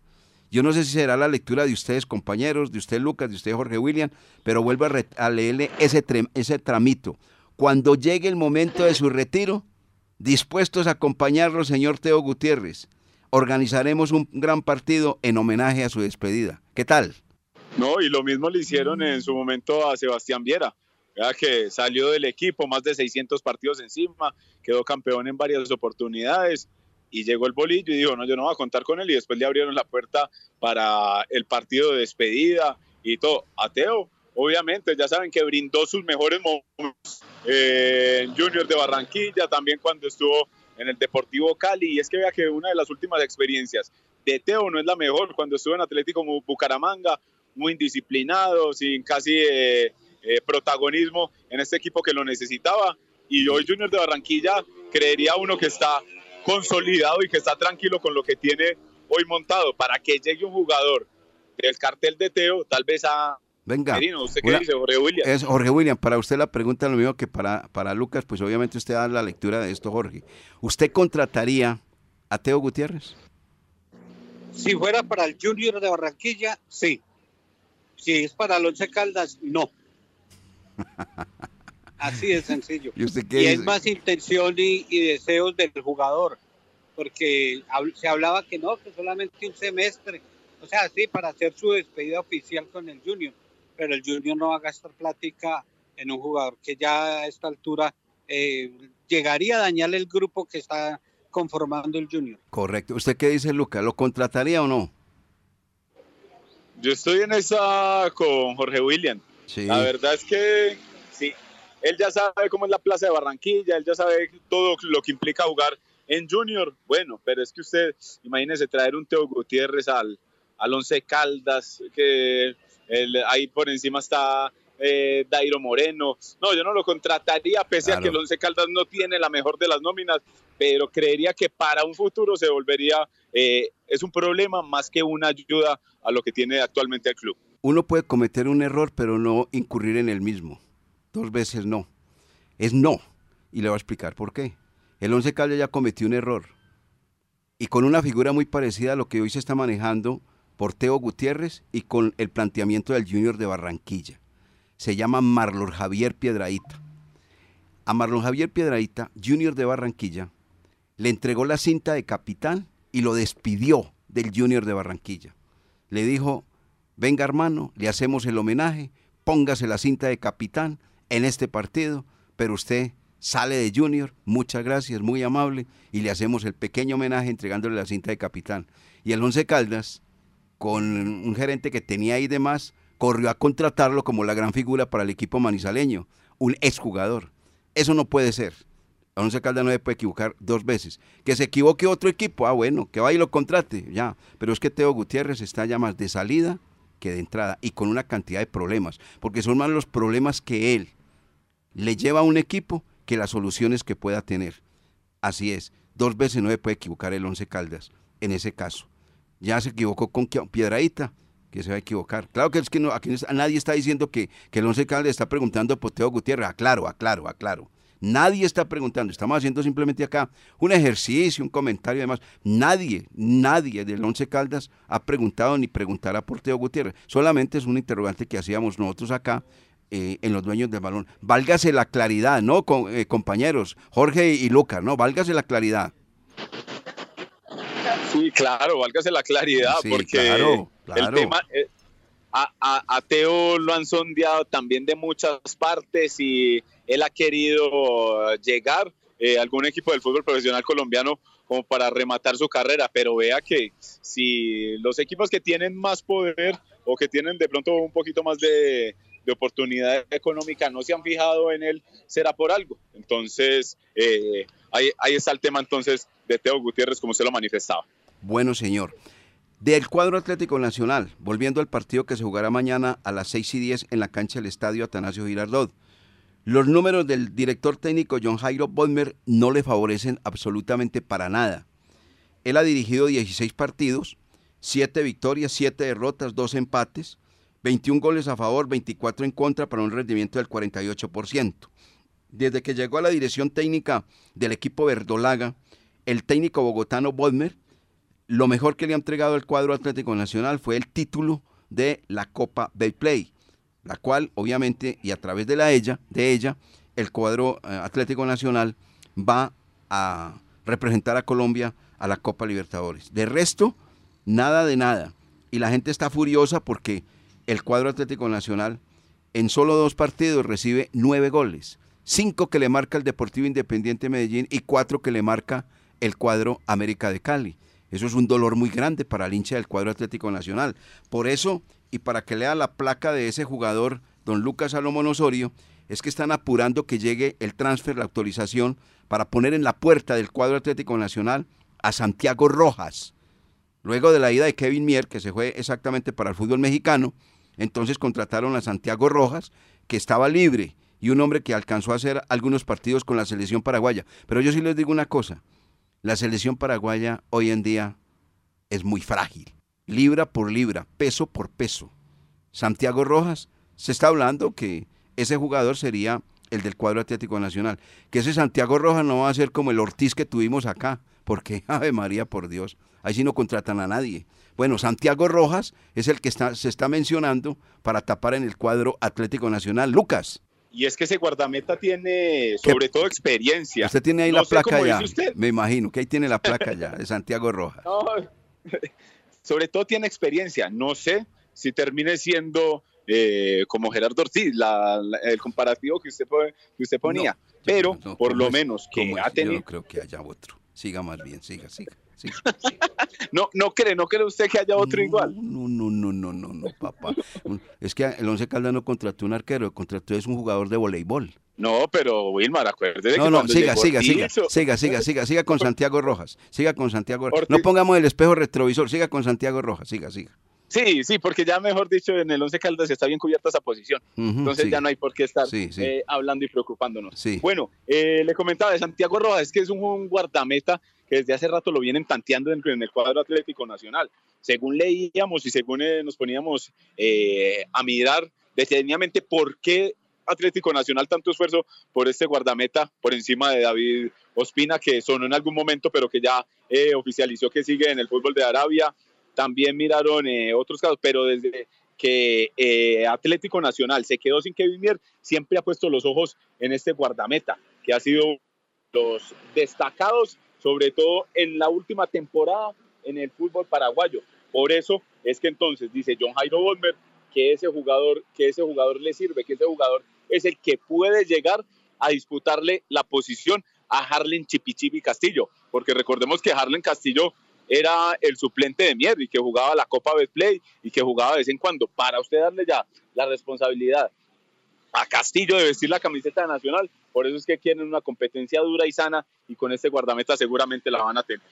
Yo no sé si será la lectura de ustedes, compañeros, de usted, Lucas, de usted, Jorge William, pero vuelvo a, leerle ese, ese tramito. Cuando llegue el momento de su retiro, dispuestos a acompañarlo, señor Teo Gutiérrez, organizaremos un gran partido en homenaje a su despedida. ¿Qué tal? No, y lo mismo le hicieron en su momento a Sebastián Viera, que salió del equipo, más de 600 partidos encima, quedó campeón en varias oportunidades y llegó el bolillo y dijo, no, yo no voy a contar con él y después le abrieron la puerta para el partido de despedida y todo. Ateo, obviamente, ya saben que brindó sus mejores momentos en Junior de Barranquilla, también cuando estuvo en el Deportivo Cali y es que vea que una de las últimas experiencias de Teo no es la mejor, cuando estuvo en Atlético Bucaramanga, muy indisciplinado, sin casi eh, eh, protagonismo en este equipo que lo necesitaba y hoy Junior de Barranquilla creería uno que está consolidado y que está tranquilo con lo que tiene hoy montado. Para que llegue un jugador del cartel de Teo, tal vez a... Venga. ¿usted qué dice, Jorge William? Es Jorge William, para usted la pregunta lo mismo que para, para Lucas, pues obviamente usted da la lectura de esto, Jorge. ¿Usted contrataría a Teo Gutiérrez? Si fuera para el Junior de Barranquilla, sí. Si es para el Once Caldas, no. Así de sencillo. ¿Y, es más intención y, deseos del jugador, porque se hablaba que no, que solamente un semestre, o sea, sí, para hacer su despedida oficial con el Junior, pero el Junior no va a gastar plática en un jugador que ya a esta altura eh, llegaría a dañar el grupo que está conformando el Junior. Correcto. ¿Usted qué dice, Luca? ¿Lo contrataría o no? Yo estoy en esa con Jorge William. La verdad es que él ya sabe cómo es la plaza de Barranquilla, él ya sabe todo lo que implica jugar en Junior. Bueno, pero es que usted, imagínese traer un Teo Gutiérrez al, al Once Caldas, que ahí por encima está eh, Dairo Moreno. No, yo no lo contrataría, pese a que el Once Caldas no tiene la mejor de las nóminas, pero creería que para un futuro se volvería, eh, es un problema más que una ayuda a lo que tiene actualmente el club. Uno puede cometer un error, pero no incurrir en el mismo dos veces no. Es no. Y le voy a explicar por qué. El Once Caldas ya cometió un error. Y con una figura muy parecida a lo que hoy se está manejando por Teo Gutiérrez y con el planteamiento del Junior de Barranquilla. Se llama Marlon Javier Piedraíta. A Marlon Javier Piedraíta, Junior de Barranquilla, le entregó la cinta de capitán y lo despidió del Junior de Barranquilla. Le dijo, venga hermano, le hacemos el homenaje, póngase la cinta de capitán, en este partido, pero usted sale de junior, muchas gracias, muy amable, y le hacemos el pequeño homenaje entregándole la cinta de capitán. Y el Once Caldas, con un gerente que tenía ahí de más, corrió a contratarlo como la gran figura para el equipo manizaleño, un exjugador. Eso no puede ser. El Once Caldas no se puede equivocar dos veces. Que se equivoque otro equipo, ah bueno, que vaya y lo contrate, ya. Pero es que Teo Gutiérrez está ya más de salida que de entrada y con una cantidad de problemas, porque son más los problemas que él le lleva a un equipo que las soluciones que pueda tener. Así es, dos veces no se puede equivocar el Once Caldas en ese caso. Ya se equivocó con Piedradita, que se va a equivocar. Claro que es que no, aquí nadie está diciendo que, el Once Caldas está preguntando por Teo Gutiérrez. Aclaro, aclaro, aclaro. Nadie está preguntando, estamos haciendo simplemente acá un ejercicio, un comentario y demás. Nadie, nadie del Once Caldas ha preguntado ni preguntará por Teo Gutiérrez. Solamente es un interrogante que hacíamos nosotros acá eh, en los dueños del balón. Válgase la claridad, ¿no, eh, compañeros? Jorge y Lucas, ¿no? Válgase la claridad. Sí, claro, válgase la claridad, porque el tema, eh, a, Teo lo han sondeado también de muchas partes y él ha querido llegar a algún equipo del fútbol profesional colombiano como para rematar su carrera, pero vea que si los equipos que tienen más poder o que tienen de pronto un poquito más de, de oportunidad económica no se han fijado en él, será por algo. Entonces, eh, ahí, ahí está el tema entonces de Teo Gutiérrez, como se lo manifestaba. Bueno, señor. Del cuadro Atlético Nacional, volviendo al partido que se jugará mañana a las 6 y 10 en la cancha del estadio Atanasio Girardot. Los números del director técnico John Jairo Bodmer no le favorecen absolutamente para nada. Él ha dirigido 16 partidos, 7 victorias, 7 derrotas, 2 empates, 21 goles a favor, 24 en contra para un rendimiento del 48%. Desde que llegó a la dirección técnica del equipo verdolaga, el técnico bogotano Bodmer, lo mejor que le ha entregado al cuadro Atlético Nacional fue el título de la Copa Play, la cual obviamente y a través de la ella, de ella, el cuadro eh, Atlético Nacional va a representar a Colombia a la Copa Libertadores. De resto, nada de nada. Y la gente está furiosa porque el cuadro Atlético Nacional en solo dos partidos recibe nueve goles, cinco que le marca el Deportivo Independiente Medellín y cuatro que le marca el cuadro América de Cali. Eso es un dolor muy grande para el hincha del cuadro Atlético Nacional. Por eso, y para que lea la placa de ese jugador, don Lucas Salomón Osorio, es que están apurando que llegue el transfer, la autorización, para poner en la puerta del cuadro Atlético Nacional a Santiago Rojas. Luego de la ida de Kevin Mier, que se fue exactamente para el fútbol mexicano, entonces contrataron a Santiago Rojas, que estaba libre, y un hombre que alcanzó a hacer algunos partidos con la selección paraguaya. Pero yo sí les digo una cosa, la selección paraguaya hoy en día es muy frágil, libra por libra, peso por peso. Santiago Rojas, se está hablando que ese jugador sería el del cuadro Atlético Nacional, que ese Santiago Rojas no va a ser como el Ortiz que tuvimos acá, porque, Ave María, por Dios, ahí sí no contratan a nadie. Bueno, Santiago Rojas es el que está, se está mencionando para tapar en el cuadro Atlético Nacional. Lucas. Y es que ese guardameta tiene sobre todo experiencia. Usted tiene ahí la placa ya. Me imagino que ahí tiene la placa ya de Santiago Rojas. sobre todo tiene experiencia. No sé si termine siendo eh, como Gerardo Ortiz, el comparativo que usted, que usted ponía. Pero por lo menos que ha tenido. Yo no creo que haya otro. Siga más bien, siga, siga. No, no cree, no cree usted que haya otro igual. No, no, no, no, no, no, papá. Es que el Once Caldas no contrató un arquero, contrató es un jugador de voleibol. No, pero Wilmar, acuérdese no, no, siga, siga, siga, siga, siga, siga, siga con Santiago Rojas, siga con Santiago Rojas. No pongamos el espejo retrovisor, siga con Santiago Rojas, siga, siga. Sí, sí, porque ya mejor dicho, en el Once Caldas está bien cubierta esa posición. Entonces ya no hay por qué estar eh, hablando y preocupándonos. Bueno, eh, le comentaba de Santiago Rojas, es que es un guardameta que desde hace rato lo vienen tanteando en, el cuadro Atlético Nacional. Según leíamos y según eh, nos poníamos eh, a mirar detenidamente por qué Atlético Nacional tanto esfuerzo por este guardameta por encima de David Ospina, que sonó en algún momento, pero que ya eh, oficializó que sigue en el fútbol de Arabia. También miraron otros casos, pero desde que Atlético Nacional se quedó sin Kevin Mier, siempre ha puesto los ojos en este guardameta, que ha sido los destacados sobre todo en la última temporada en el fútbol paraguayo. Por eso es que entonces dice John Jairo Bolmer que ese jugador, que ese jugador le sirve, que ese jugador es el que puede llegar a disputarle la posición a Harlen Chipichipi Castillo, porque recordemos que Harlen Castillo era el suplente de Mier y que jugaba la Copa Betplay y que jugaba de vez en cuando. Para usted darle ya la responsabilidad a Castillo de vestir la camiseta nacional. Por eso es que quieren una competencia dura y sana y con este guardameta seguramente la van a tener.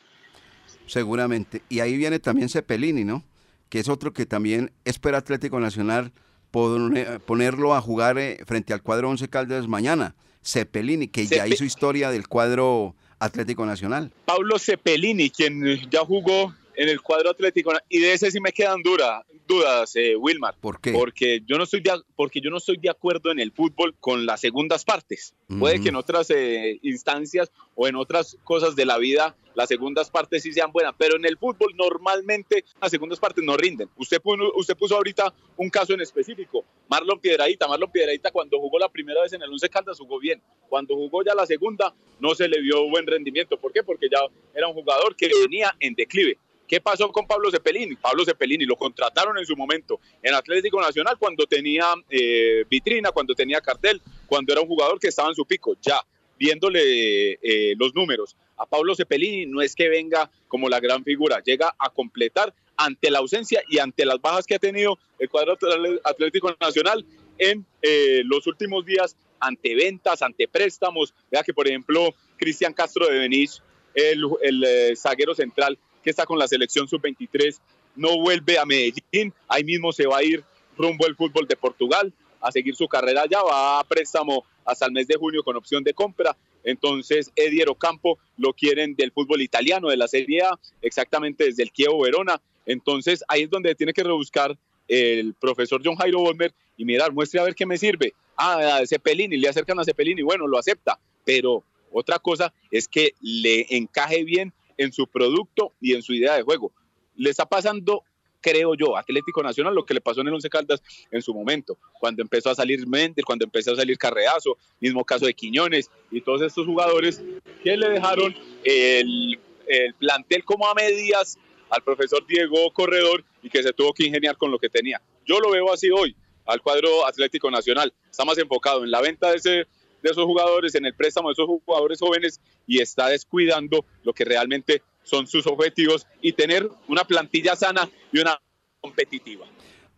Seguramente. Y ahí viene también Cepelini, ¿no? Que es otro que también espera Atlético Nacional ponerlo a jugar eh, frente al cuadro 11 Caldas mañana. Cepelini, que ya hizo historia del cuadro Atlético Nacional. Pablo Cepelini, quien ya jugó en el cuadro atlético y de ese sí me quedan duras dudas, eh, Wilmar. ¿Por qué? Porque yo no estoy de, porque yo no estoy de acuerdo en el fútbol con las segundas partes. Puede que en otras eh, instancias o en otras cosas de la vida las segundas partes sí sean buenas, pero en el fútbol normalmente las segundas partes no rinden. Usted puso, usted puso ahorita un caso en específico, Marlon Piedradita. Marlon Piedradita cuando jugó la primera vez en el Once Caldas jugó bien. Cuando jugó ya la segunda no se le vio buen rendimiento. ¿Por qué? Porque ya era un jugador que venía en declive. ¿Qué pasó con Pablo Cepelini? Pablo Cepelini lo contrataron en su momento en Atlético Nacional cuando tenía eh, vitrina, cuando tenía cartel, cuando era un jugador que estaba en su pico. Ya, viéndole eh, los números. A Pablo Cepelini no es que venga como la gran figura, llega a completar ante la ausencia y ante las bajas que ha tenido el cuadro Atlético Nacional en eh, los últimos días ante ventas, ante préstamos. Vea que, por ejemplo, Cristian Castro de Benítez, el, el zaguero central, que está con la selección sub-23, no vuelve a Medellín, ahí mismo se va a ir rumbo al fútbol de Portugal a seguir su carrera allá, va a préstamo hasta el mes de junio con opción de compra. Entonces, Ediero Campo lo quieren del fútbol italiano, de la Serie A, exactamente desde el Chievo Verona. Entonces, ahí es donde tiene que rebuscar el profesor John Jairo Bolmer y mirar, muestre a ver qué me sirve. Ah, a Cepelini, le acercan a Cepelini, bueno, lo acepta, pero otra cosa es que le encaje bien en su producto y en su idea de juego. Le está pasando, creo yo, Atlético Nacional lo que le pasó en el Once Caldas en su momento, cuando empezó a salir Méndez, cuando empezó a salir Carreazo, mismo caso de Quiñones y todos estos jugadores que le dejaron el, el plantel como a medias al profesor Diego Corredor y que se tuvo que ingeniar con lo que tenía. Yo lo veo así hoy al cuadro Atlético Nacional. Está más enfocado en la venta de ese de esos jugadores, en el préstamo de esos jugadores jóvenes y está descuidando lo que realmente son sus objetivos y tener una plantilla sana y una competitiva.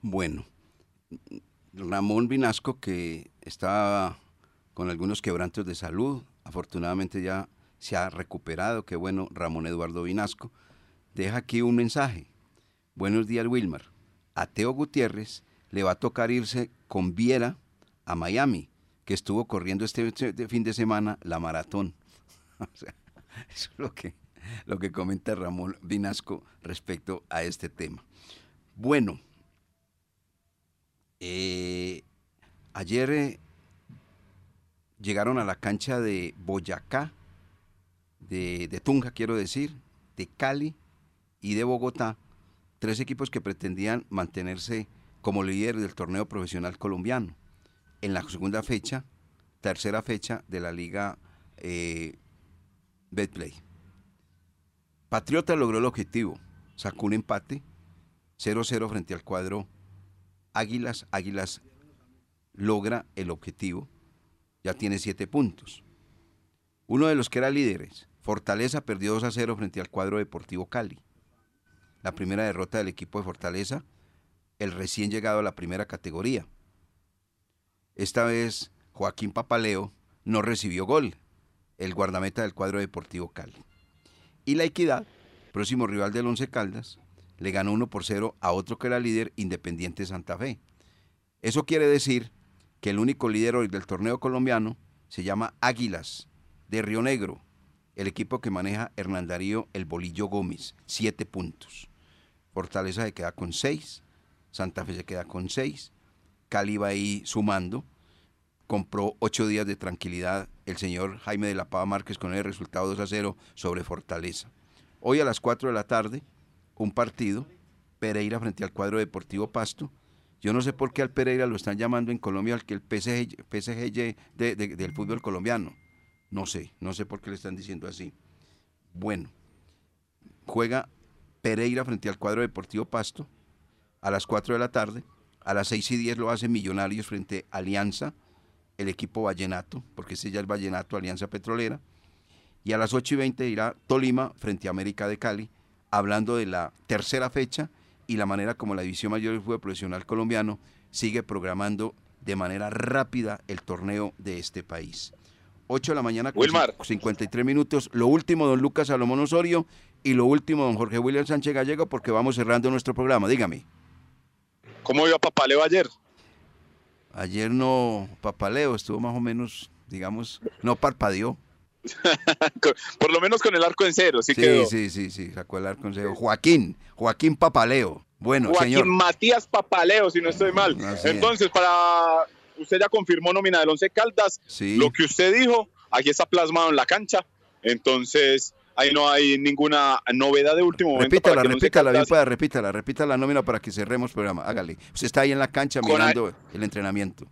Bueno, Ramón Vinasco, que estaba con algunos quebrantos de salud, afortunadamente ya se ha recuperado, qué bueno, Ramón Eduardo Vinasco, deja aquí un mensaje. Buenos días, Wilmar. A Teo Gutiérrez le va a tocar irse con Viera a Miami que estuvo corriendo este, fin de semana la maratón. eso es lo que, lo que comenta Ramón Vinasco respecto a este tema. Bueno, eh, ayer eh, llegaron a la cancha de Boyacá, de, de Tunja quiero decir, de Cali y de Bogotá, tres equipos que pretendían mantenerse como líderes del torneo profesional colombiano en la segunda fecha, tercera fecha de la liga eh, Betplay. Patriota logró el objetivo, sacó un empate 0-0 frente al cuadro Águilas. Águilas logra el objetivo, ya tiene siete puntos. Uno de los que era líderes, Fortaleza, perdió 2 0 frente al cuadro Deportivo Cali. La primera derrota del equipo de Fortaleza, el recién llegado a la primera categoría. Esta vez Joaquín Papaleo no recibió gol, el guardameta del cuadro deportivo Cali. Y la Equidad, próximo rival del Once Caldas, le ganó 1 por 0 a otro que era líder, Independiente Santa Fe. Eso quiere decir que el único líder hoy del torneo colombiano se llama Águilas, de Río Negro, el equipo que maneja Hernán Darío El Bolillo Gómez, siete puntos. Fortaleza se queda con seis, Santa Fe se queda con seis, Cali va ahí sumando. Compró ocho días de tranquilidad el señor Jaime de la Pava Márquez con el resultado 2 a 0 sobre Fortaleza. Hoy a las 4 de la tarde, un partido, Pereira frente al cuadro deportivo Pasto. Yo no sé por qué al Pereira lo están llamando en Colombia al que el PSG, PSG del fútbol colombiano. No sé, no sé por qué le están diciendo así. Bueno, juega Pereira frente al cuadro deportivo Pasto a las 4 de la tarde. A las 6 y 10 lo hace Millonarios frente a Alianza, el equipo Vallenato, porque ese ya es Vallenato, Alianza Petrolera. Y a las 8 y 20 irá Tolima frente a América de Cali, hablando de la tercera fecha y la manera como la División Mayor del Fútbol Profesional Colombiano sigue programando de manera rápida el torneo de este país. 8 de la mañana con 53 minutos. Lo último, don Lucas Salomón Osorio, y lo último, don Jorge William Sánchez Gallego, porque vamos cerrando nuestro programa. Dígame. ¿Cómo iba Papaleo ayer? Ayer no, Papaleo estuvo más o menos, digamos, no parpadeó. Por lo menos con el arco en cero, sí, sí Sí, sí, sí, sacó el arco en cero. Joaquín, Joaquín Papaleo. Bueno, Joaquín Matías Papaleo, si no estoy mal. Entonces, para usted ya confirmó nómina del Once Caldas. Lo que usted dijo, aquí está plasmado en la cancha. Entonces, ahí no hay ninguna novedad de último momento. Repítala, repítala, bien pueda, repítala, repita la nómina para que cerremos el programa. Hágale. Usted está ahí en la cancha mirando el entrenamiento.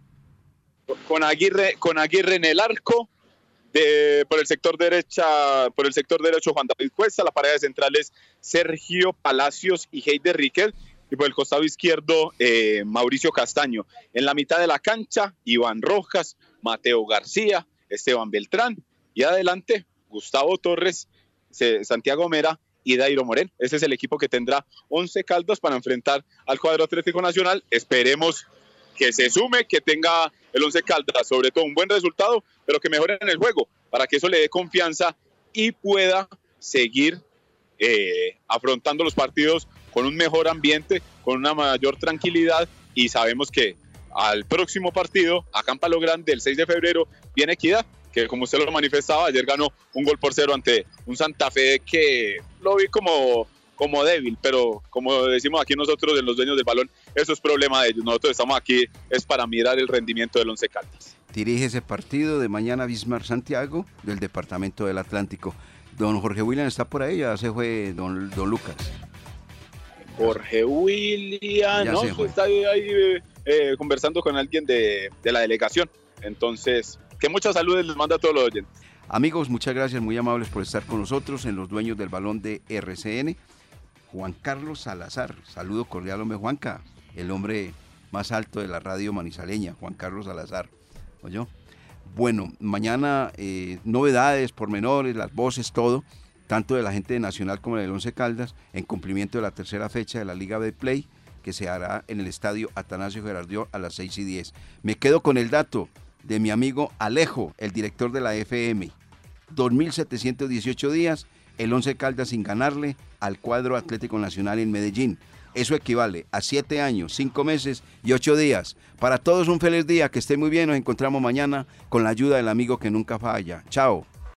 Con Aguirre, con Aguirre en el arco, de, por el sector derecha, por el sector derecho Juan David Cuesta, la pareja de centrales Sergio Palacios y Heider Riquel, y por el costado izquierdo eh, Mauricio Castaño. En la mitad de la cancha, Iván Rojas, Mateo García, Esteban Beltrán, y adelante Gustavo Torres, Santiago Mera y Dairo Morén. Ese es el equipo que tendrá 11 caldos para enfrentar al cuadro Atlético Nacional. Esperemos que se sume, que tenga el 11 Caldas, sobre todo un buen resultado, pero que mejore en el juego, para que eso le dé confianza y pueda seguir eh, afrontando los partidos con un mejor ambiente, con una mayor tranquilidad y sabemos que al próximo partido, a Campalo Grande, el 6 de febrero, viene Equidad, que como usted lo manifestaba, ayer ganó un gol por cero ante un Santa Fe que lo vi como como débil, pero como decimos aquí nosotros de los dueños del balón, eso es problema de ellos. Nosotros estamos aquí es para mirar el rendimiento del Once Caldas. Dirige ese partido de mañana Bismar Santiago del Departamento del Atlántico. Don Jorge William está por ahí, ya se fue don, don Lucas. Jorge William, no, está ahí, eh, conversando con alguien de, de la delegación. Entonces, que muchas saludes les manda a todos los oyentes. Amigos, muchas gracias, muy amables por estar con nosotros en los dueños del balón de RCN. Juan Carlos Salazar. Saludo cordial, hombre Juanca, el hombre más alto de la radio manizaleña, Juan Carlos Salazar. ¿Oyó? Bueno, mañana eh, novedades, pormenores, las voces, todo, tanto de la gente de Nacional como del Once Caldas, en cumplimiento de la tercera fecha de la Liga de Play, que se hará en el estadio Atanasio Gerardió a las 6 y 10. Me quedo con el dato de mi amigo Alejo, el director de la FM. 2.718 días el Once Caldas sin ganarle al cuadro Atlético Nacional en Medellín. Eso equivale a siete años, cinco meses y ocho días. Para todos un feliz día, que esté muy bien, nos encontramos mañana con la ayuda del amigo que nunca falla. Chao.